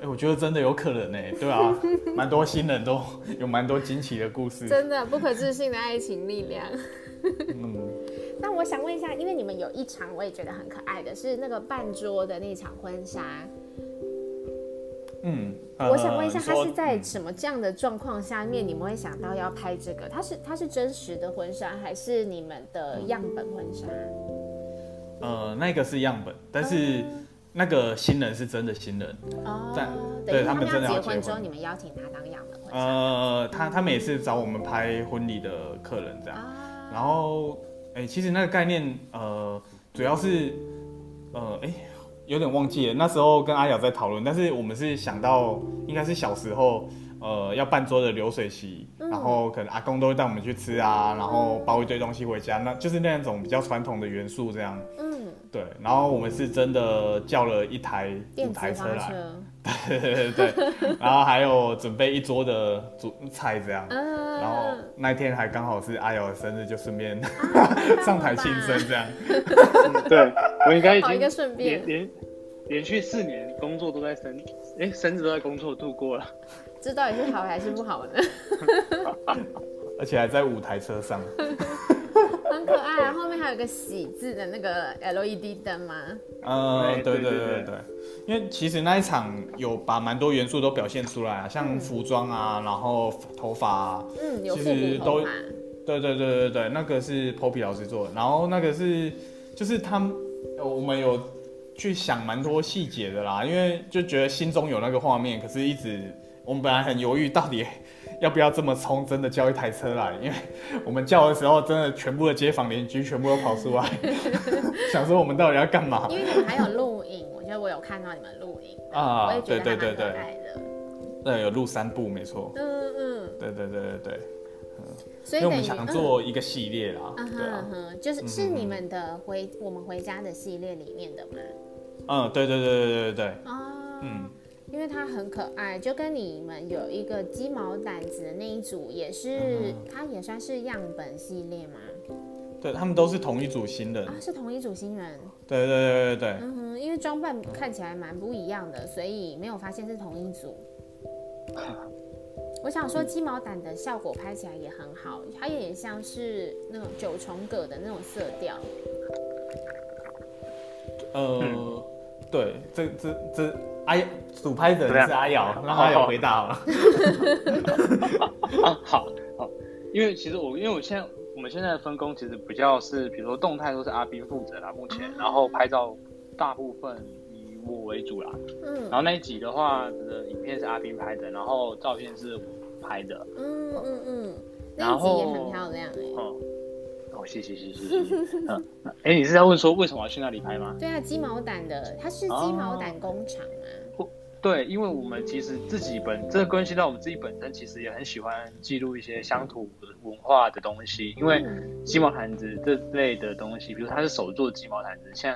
哎、我觉得真的有可能呢、对啊，蛮多新人都有蛮多惊奇的故事。真的不可置信的爱情力量。嗯，那我想问一下，因为你们有一场我也觉得很可爱的是那个半桌的那场婚纱，嗯，我想问一下，呃你说它是在什么这样的状况下面，你们会想到要拍这个？他是他是真实的婚纱，还是你们的样本婚纱？呃，那个是样本，但是那个新人是真的新人。哦对他们真的要结婚之后，你们邀请他当样本婚纱呃，他他们也是找我们拍婚礼的客人这样。啊？然后，哎、其实那个概念，呃，主要是，呃，哎、有点忘记了。那时候跟阿雅在讨论，但是我们是想到，应该是小时候，呃，要办桌的流水席，嗯然后可能阿公都会带我们去吃啊，然后包一堆东西回家，那就是那种比较传统的元素这样。嗯，对，然后我们是真的叫了一台五台车来，对对对对，然后还有准备一桌的主菜这样，嗯，然后那天还刚好是阿瑶的生日，就顺便啊 上台庆生这样。对我应该已好一个经顺便连，连连续四年工作都在生，哎，生日都在工作度过了。这到底是好还是不好呢？而且还在舞台车上。很可爱啊，后面还有一个喜字的那个 LED 灯吗？嗯，哎对对对对因为其实那一场有把蛮多元素都表现出来啊，像服装啊，然后头发啊，嗯，有其复实都对对对对对，那个是 Poppy 老师做的，然后那个是就是他们呃我们有去想蛮多细节的啦，因为就觉得心中有那个画面，可是一直我们本来很犹豫，到底要不要这么冲，真的叫一台车来，因为我们叫的时候，真的全部的街坊邻居全部都跑出来，想说我们到底要干嘛因为你们还有录影，我觉得我有看到你们录影，我啊也？觉对对对得还蛮可对，爱的。对有录三部没错，嗯嗯，对对对对对，所以我们想做一个系列啦，嗯对就是是你们的回我们回家的系列里面的吗？嗯，对对对对对对对，哦，嗯。因为它很可爱，就跟你们有一个鸡毛掸子的那一组，也是、嗯它也算是样本系列吗？对他们都是同一组新人，啊，是同一组新人。对对对对对，嗯哼，因为装扮看起来蛮不一样的，所以没有发现是同一组。我想说，鸡毛掸的效果拍起来也很好，它也像是那种九重葛的那种色调。呃，对，这这这阿主拍的怎么样人是阿瑶，让阿瑶回答好了。啊，好好，因为其实我因为我现在我们现在的分工其实比较是，比如说动态都是阿斌负责啦，目前，然后拍照大部分以我为主啦，嗯。然嗯后那一集的话，的影片是阿斌拍的，然后照片是我拍的，嗯嗯嗯，那然一集也很漂亮哎、嗯，哦，谢谢谢谢谢谢，嗯，哎，你是在问说为什么要去那里拍吗？对啊，鸡毛掸的，它是鸡毛掸工厂吗？对，因为我们其实自己本这关系到我们自己本身，其实也很喜欢记录一些乡土文化的东西。因为嗯鸡毛掸子这类的东西，比如它是手做鸡毛掸子，像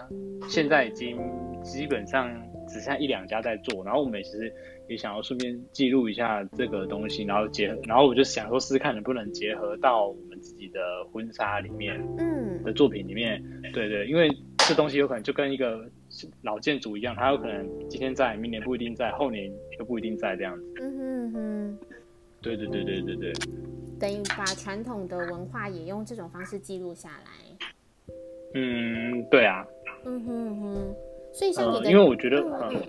现在已经基本上只剩下一两家在做。然后我们其实也想要顺便记录一下这个东西，然后结合，然后我就想说试试看能不能结合到自己的婚纱里面嗯的作品里面。对对，因为这东西有可能就跟一个老建筑一样，它有可能今天在，明年不一定在，后年又不一定在这样子。嗯哼哼，对对对对对对，等于把传统的文化也用这种方式记录下来。嗯，对啊，嗯哼哼，所以像你嗯，的，因为我觉得，嗯嗯，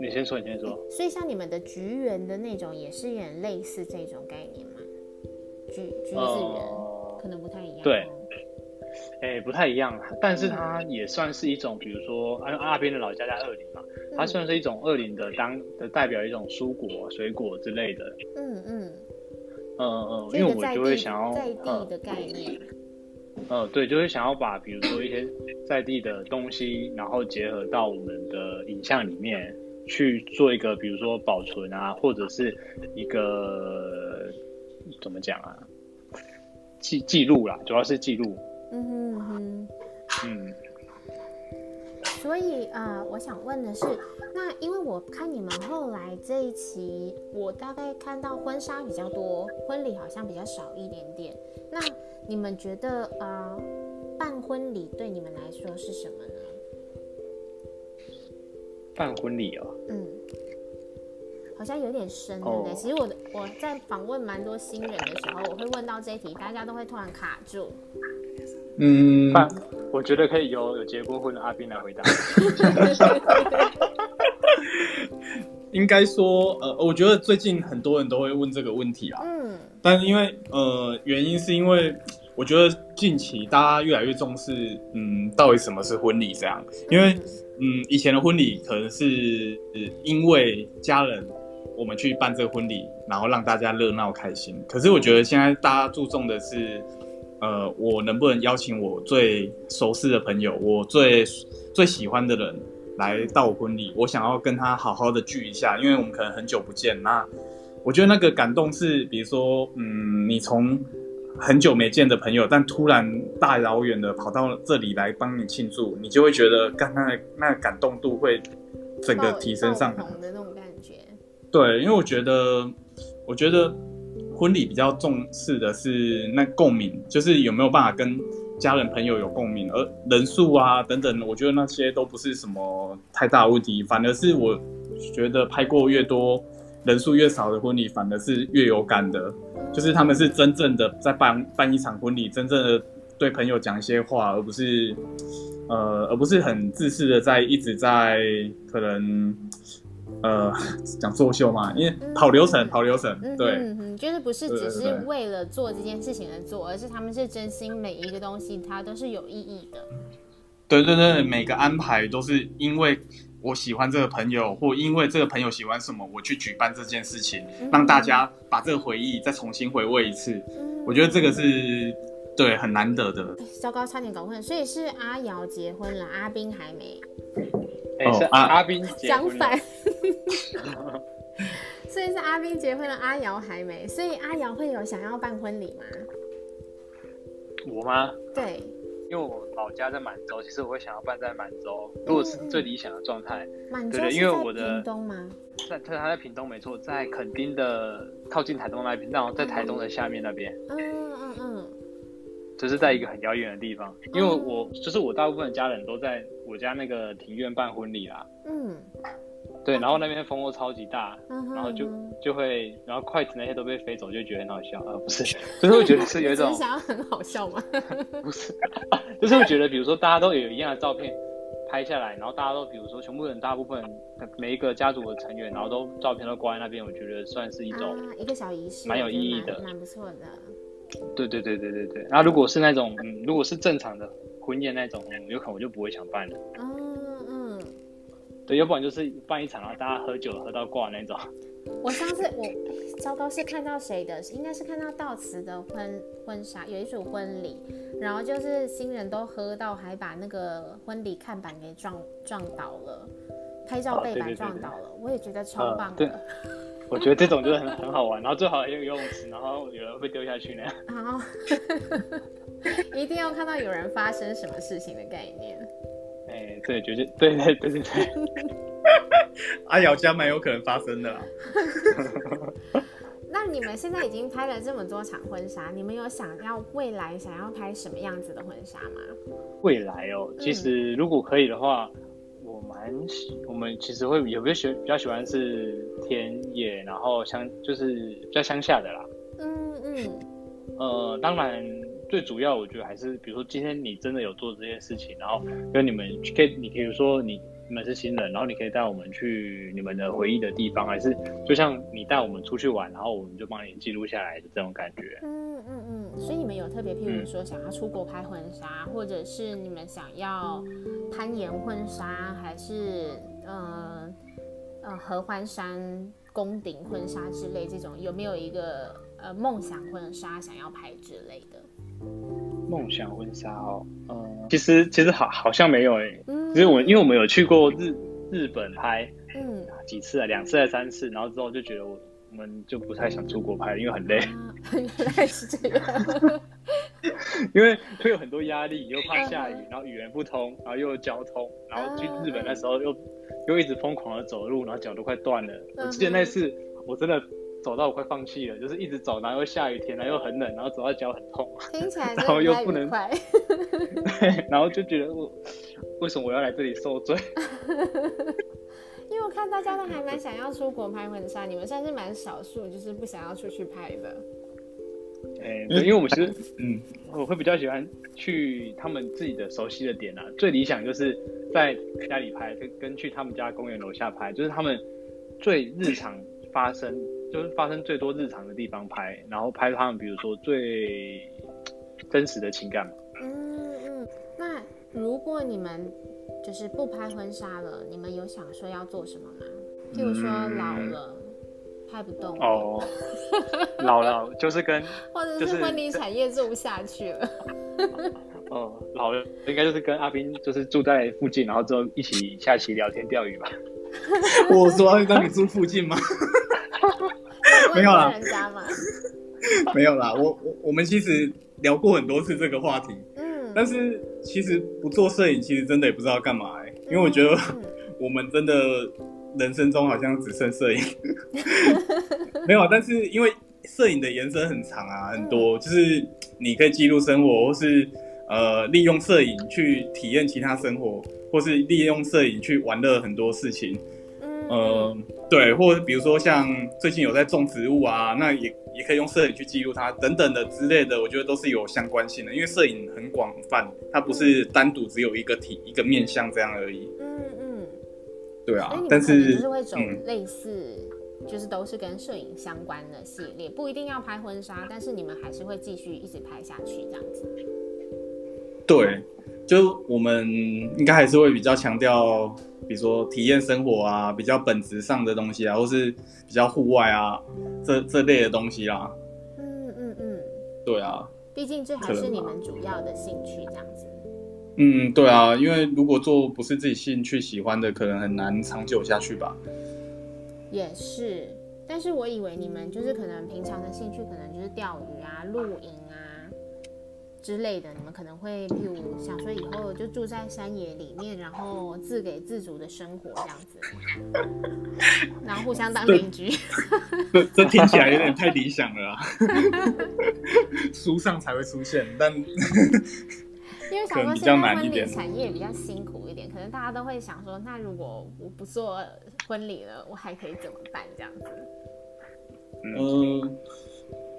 你先说，你先说。所以像你们的菊园的那种，也是有点类似这种概念嘛？橘橘子园、呃可能不太一样。对哦哎，不太一样，但是它也算是一种，比如说，阿，阿边的老家在二林嘛，它嗯算是一种二林的当的代表一种蔬果、水果之类的。嗯嗯，嗯嗯因为我就会想要，在地嗯的概念。呃，对，就会想要把比如说一些在地的东西，然后结合到我们的影像里面去做一个，比如说保存啊，或者是一个怎么讲啊，记记录啦，主要是记录。嗯哼哼。嗯，所以呃，我想问的是，那因为我看你们后来这一期，我大概看到婚纱比较多，婚礼好像比较少一点点。那你们觉得呃，办婚礼对你们来说是什么呢？办婚礼哦，嗯，好像有点深，对不对？哦其实我的我在访问蛮多新人的时候，我会问到这一题，大家都会突然卡住。嗯，办，我觉得可以由有结过婚的阿斌来回答。应该说，呃，我觉得最近很多人都会问这个问题啊，嗯但因为呃，原因是因为我觉得近期大家越来越重视，嗯，到底什么是婚礼这样，因为嗯，以前的婚礼可能是、呃因为家人我们去办这个婚礼，然后让大家热闹开心。可是我觉得现在大家注重的是，呃，我能不能邀请我最熟识的朋友，我最最喜欢的人来到我婚礼，我想要跟他好好的聚一下，因为我们可能很久不见。那我觉得那个感动是，比如说，嗯，你从很久没见的朋友，但突然大老远的跑到这里来帮你庆祝，你就会觉得，刚刚那那个感动度会整个提升上来爆。棚的那种感对，因为我觉得，我觉得婚礼比较重视的是那共鸣，就是有没有办法跟家人朋友有共鸣，而人数啊等等，我觉得那些都不是什么太大问题，反而是我觉得拍过越多人数越少的婚礼，反而是越有感的，就是他们是真正的在办办一场婚礼，真正的对朋友讲一些话，而不是呃，而不是很自私的在一直在可能。呃，讲作秀嘛，因为跑流程，跑流程，对，嗯就是不是只是为了做这件事情而做，而是他们是真心，每一个东西它都是有意义的。对对对，每个安排都是因为我喜欢这个朋友，或因为这个朋友喜欢什么，我去举办这件事情，让大家把这个回忆再重新回味一次。我觉得这个是对很难得的。糟糕，差点搞混，所以是阿瑶结婚了，阿斌还没。哎，是阿阿斌相反，所以是阿斌结婚了，阿瑶还没，所以阿瑶会有想要办婚礼吗？我吗？对，因为我老家在满洲，其实我会想要办在满洲，如果是最理想的状态。满洲因为我的屏东吗？在他他在屏东没错，在垦丁的靠近台东那边，然后在台东的下面那边。嗯嗯嗯。就是在一个很遥远的地方，因为我就是我大部分的家人都在我家那个庭院办婚礼啦。嗯，对，然后那边风又超级大，然后就就会，然后筷子那些都被飞走，就觉得很好笑啊，不是，就是会觉得是有一种 想要很好笑吗？不是，就是会觉得，比如说大家都有一样的照片拍下来，然后大家都比如说全部人大部分每一个家族的成员，然后都照片都挂在那边，我觉得算是一种一个小仪式，蛮有意义的，蛮不错的。对对对对对对，然后如果是那种，嗯，如果是正常的婚宴那种，有可能我就不会想办了。嗯嗯，对，要不然就是办一场，然后大家喝酒喝到挂那种。我上次我糟糕是看到谁的，应该是看到悼词的婚婚纱，有一组婚礼，然后就是新人都喝到，还把那个婚礼看板给撞撞倒了，拍照背板撞倒了，我也觉得超棒的。我觉得这种就是很很好玩，然后最好有游泳池，然后有人会丢下去那样。好，一定要看到有人发生什么事情的概念。哎，对，绝对对对对对对。阿瑶家蛮有可能发生的。那你们现在已经拍了这么多场婚纱，你们有想要未来想要拍什么样子的婚纱吗？未来哦，其实如果可以的话。我蛮喜，我们其实会有没有喜比较喜欢是田野，然后乡就是比较乡下的啦。嗯嗯。呃，当然最主要我觉得还是，比如说今天你真的有做这些事情，然后跟你们可以，你比如说你你们是新人，然后你可以带我们去你们的回忆的地方，还是就像你带我们出去玩，然后我们就帮你记录下来的这种感觉。嗯嗯嗯。所以你们有特别，譬如说想要出国拍婚纱，或者是你们想要。攀岩婚纱还是呃呃合欢山宫顶婚纱之类这种，有没有一个呃梦想婚纱想要拍之类的？梦想婚纱哦，嗯，其实其实好好像没有哎，其实我因为我们有去过日日本拍，嗯，几次啊，两次还是三次，然后之后就觉得我我们就不太想出国拍，因为很累。原来是这样。因为会有很多压力，又怕下雨，然后语言不通，然后又有交通，然后去日本那时候又又一直疯狂的走路，然后脚都快断了。我记得那次我真的走到我快放弃了，就是一直走，然后又下雨天，然后又很冷，然后走到脚很痛，听起来然后又不能 对，然后就觉得我为什么我要来这里受罪？因为我看大家都还蛮想要出国拍婚纱，你们算是蛮少数，就是不想要出去拍的。哎，因为我们其实，嗯，我会比较喜欢去他们自己的熟悉的点啊。最理想就是在家里拍，跟跟去他们家公园楼下拍，就是他们最日常发生，就是发生最多日常的地方拍，然后拍他们，比如说最真实的情感。嗯嗯。那如果你们就是不拍婚纱了，你们有想说要做什么吗？譬如说老了。拍不动哦，老了就是跟 或者是婚礼产业做不下去了。哦，老了应该就是跟阿斌就是住在附近，然后之后一起下棋、聊天、钓鱼吧。我说让你住附近吗？没有啦，人家吗？没有啦，我我我们其实聊过很多次这个话题，嗯，但是其实不做摄影，其实真的也不知道干嘛哎，因为我觉得 我们真的。人生中好像只剩摄影，没有，但是因为摄影的延伸很长啊，很多，就是你可以记录生活，或是呃利用摄影去体验其他生活，或是利用摄影去玩乐很多事情。呃，对，或者比如说像最近有在种植物啊，那也也可以用摄影去记录它等等的之类的，我觉得都是有相关性的，因为摄影很广泛，它不是单独只有一个体一个面向这样而已。嗯嗯，对啊，但是就是会走类似，就是都是跟摄影相关的系列，不一定要拍婚纱，但是你们还是会继续一直拍下去这样子。对。就我们应该还是会比较强调，比如说体验生活啊，比较本质上的东西啊，或是比较户外啊，这这类的东西啦。嗯嗯嗯，对啊。毕竟这还是你们主要的兴趣，这样子。嗯，对啊，因为如果做不是自己兴趣喜欢的，可能很难长久下去吧。也是，但是我以为你们就是可能平常的兴趣，可能就是钓鱼啊、露营啊。之类的，你们可能会，譬如想说以后就住在山野里面，然后自给自足的生活这样子，然后互相当邻居。这这听起来有点太理想了啊！书上才会出现，但 因为想说现在婚礼产业比较辛苦一点，可能大家都会想说，那如果我不做婚礼了，我还可以怎么办？这样子。嗯。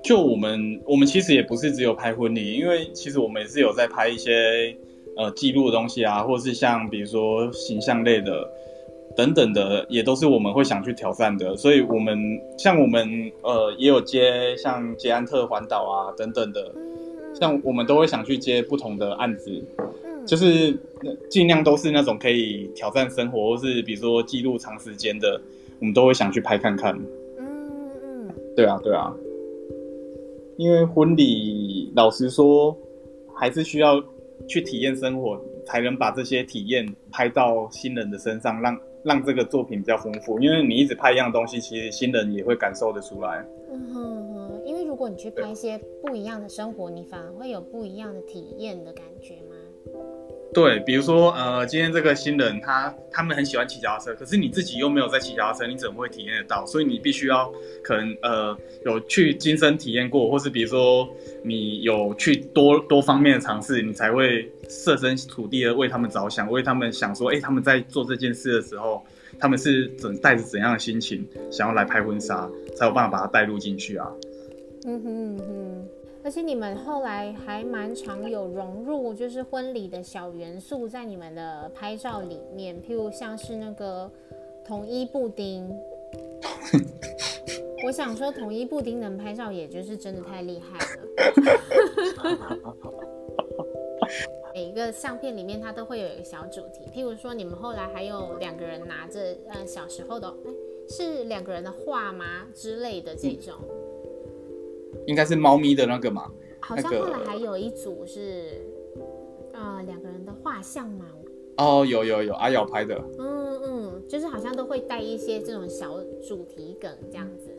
就我们，我们其实也不是只有拍婚礼，因为其实我们也是有在拍一些呃记录的东西啊，或是像比如说形象类的等等的，也都是我们会想去挑战的。所以，我们像我们呃也有接像捷安特环岛啊等等的，像我们都会想去接不同的案子，就是尽量都是那种可以挑战生活，或是比如说记录长时间的，我们都会想去拍看看。嗯嗯，对啊对啊。因为婚礼，老实说，还是需要去体验生活，才能把这些体验拍到新人的身上，让让这个作品比较丰富。因为你一直拍一样东西，其实新人也会感受得出来。嗯哼哼，因为如果你去拍一些不一样的生活，你反而会有不一样的体验的感觉吗？对，比如说，呃，今天这个新人他他们很喜欢骑脚踏车，可是你自己又没有在骑脚踏车，你怎么会体验得到？所以你必须要可能呃有去亲身体验过，或是比如说你有去多多方面的尝试，你才会设身处地的为他们着想，为他们想说，哎，他们在做这件事的时候，他们是怎带着怎样的心情想要来拍婚纱，才有办法把它带入进去啊。嗯哼哼。而且你们后来还蛮常有融入，就是婚礼的小元素在你们的拍照里面，譬如像是那个统一布丁。我想说，统一布丁能拍照，也就是真的太厉害了。每一个相片里面，它都会有一个小主题，譬如说，你们后来还有两个人拿着，呃，小时候的，哎，是两个人的画吗之类的这种。应该是猫咪的那个嘛？好像后来还有一组是，呃，两个人的画像嘛。哦，有有有，阿瑶拍的。嗯嗯，就是好像都会带一些这种小主题梗这样子。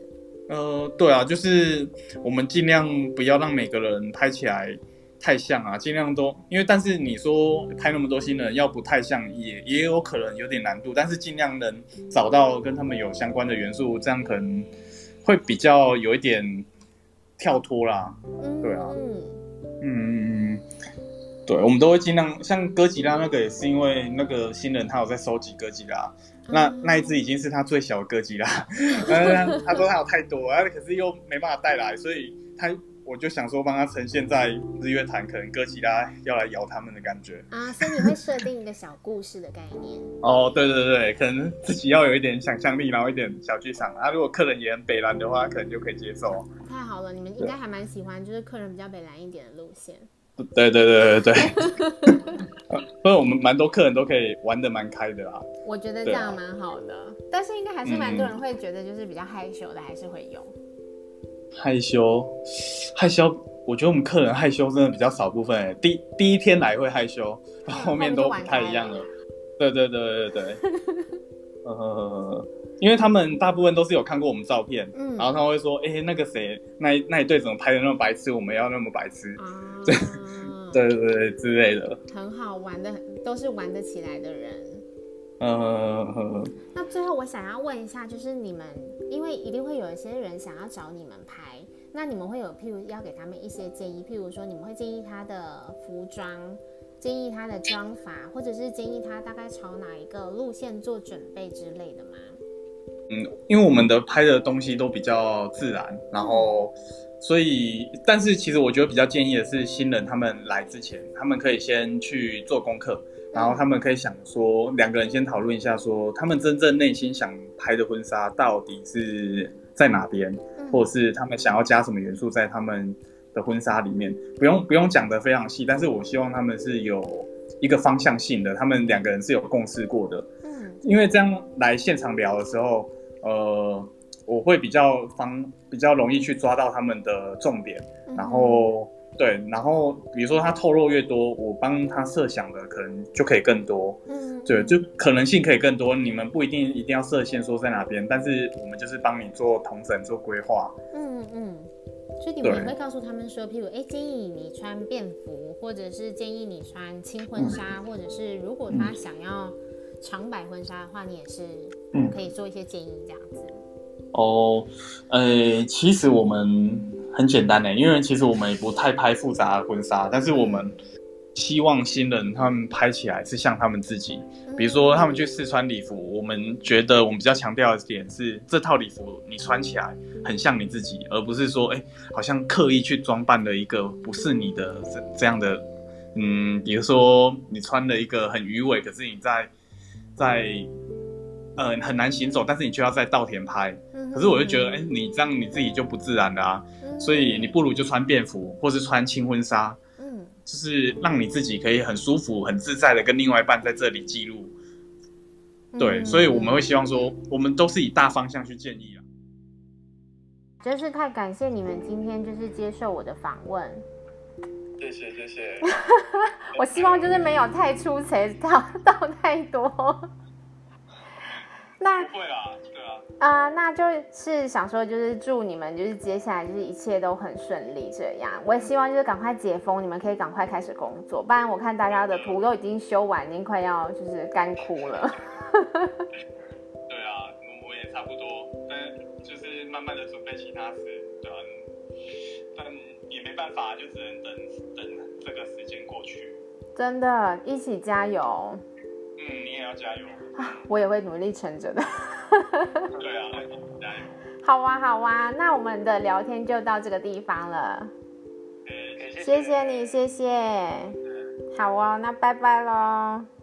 呃，对啊，就是我们尽量不要让每个人拍起来太像啊，尽量都因为，但是你说拍那么多新人要不太像，也也有可能有点难度，但是尽量能找到跟他们有相关的元素，这样可能会比较有一点。跳脱啦，对啊，嗯嗯嗯，对，我们都会尽量像哥吉拉那个也是因为那个新人他有在收集哥吉拉，那那一只已经是他最小的哥吉拉，他说他有太多，啊，可是又没办法带来，所以他。我就想说，帮他呈现在日月潭，可能哥吉拉要来咬他们的感觉啊，所以你会设定一个小故事的概念 哦，对对对，可能自己要有一点想象力，然后一点小剧场啊。如果客人也很北蓝的话，可能就可以接受。太好了，你们应该还蛮喜欢，就是客人比较北蓝一点的路线。对对对对对，所以我们蛮多客人都可以玩的蛮开的啦。我觉得这样蛮好的，但是应该还是蛮多人会觉得就是比较害羞的，还是会用。害羞，害羞，我觉得我们客人害羞真的比较少部分。第第一天来会害羞，后面都不太一样了。对对对对对，呃，因为他们大部分都是有看过我们照片，嗯，然后他会说，哎，那个谁，那那一对怎么拍的那么白痴？我们要那么白痴？对对对对之类的。很好玩的，都是玩得起来的人。呃，那最后我想要问一下，就是你们，因为一定会有一些人想要找你们拍，那你们会有譬如要给他们一些建议，譬如说你们会建议他的服装，建议他的妆法，或者是建议他大概朝哪一个路线做准备之类的吗？嗯，因为我们的拍的东西都比较自然，然后所以，但是其实我觉得比较建议的是新人他们来之前，他们可以先去做功课。然后他们可以想说，两个人先讨论一下，说他们真正内心想拍的婚纱到底是在哪边，或者是他们想要加什么元素在他们的婚纱里面，不用不用讲的非常细，但是我希望他们是有一个方向性的，他们两个人是有共识过的，嗯，因为这样来现场聊的时候，呃，我会比较方比较容易去抓到他们的重点，然后。对，然后比如说他透露越多，我帮他设想的可能就可以更多。嗯，对，就可能性可以更多。你们不一定一定要设限说在哪边，但是我们就是帮你做同整、做规划。嗯嗯，所以你们也会告诉他们说，譬如哎，建议你穿便服，或者是建议你穿轻婚纱，或者是如果他想要长摆婚纱的话，你也是可以做一些建议这样子。哦，呃，其实我们。很简单的，因为其实我们也不太拍复杂的婚纱，但是我们希望新人他们拍起来是像他们自己。比如说他们去试穿礼服，我们觉得我们比较强调的点是这套礼服你穿起来很像你自己，而不是说哎好像刻意去装扮了一个不是你的这这样的。嗯，比如说你穿了一个很鱼尾，可是你在在呃很难行走，但是你却要在稻田拍，可是我就觉得哎你这样你自己就不自然的啊。所以你不如就穿便服，或是穿轻婚纱，嗯，就是让你自己可以很舒服、很自在的跟另外一半在这里记录。对，所以我们会希望说，我们都是以大方向去建议啊。真是太感谢你们今天就是接受我的访问，谢谢谢谢。我希望就是没有太出彩，到到太多。那不会啦，啊，那就是想说，就是祝你们，就是接下来就是一切都很顺利，这样。我也希望就是赶快解封，你们可以赶快开始工作，不然我看大家的图都已经修完，已经快要就是干枯了。对啊，我也差不多，但就是慢慢的准备其他事，对啊，但也没办法，就只能等等这个时间过去。真的，一起加油。嗯，你也要加油。我也会努力撑着的。对啊，好啊，好啊，那我们的聊天就到这个地方了。谢谢你，谢谢。好哦，那拜拜喽。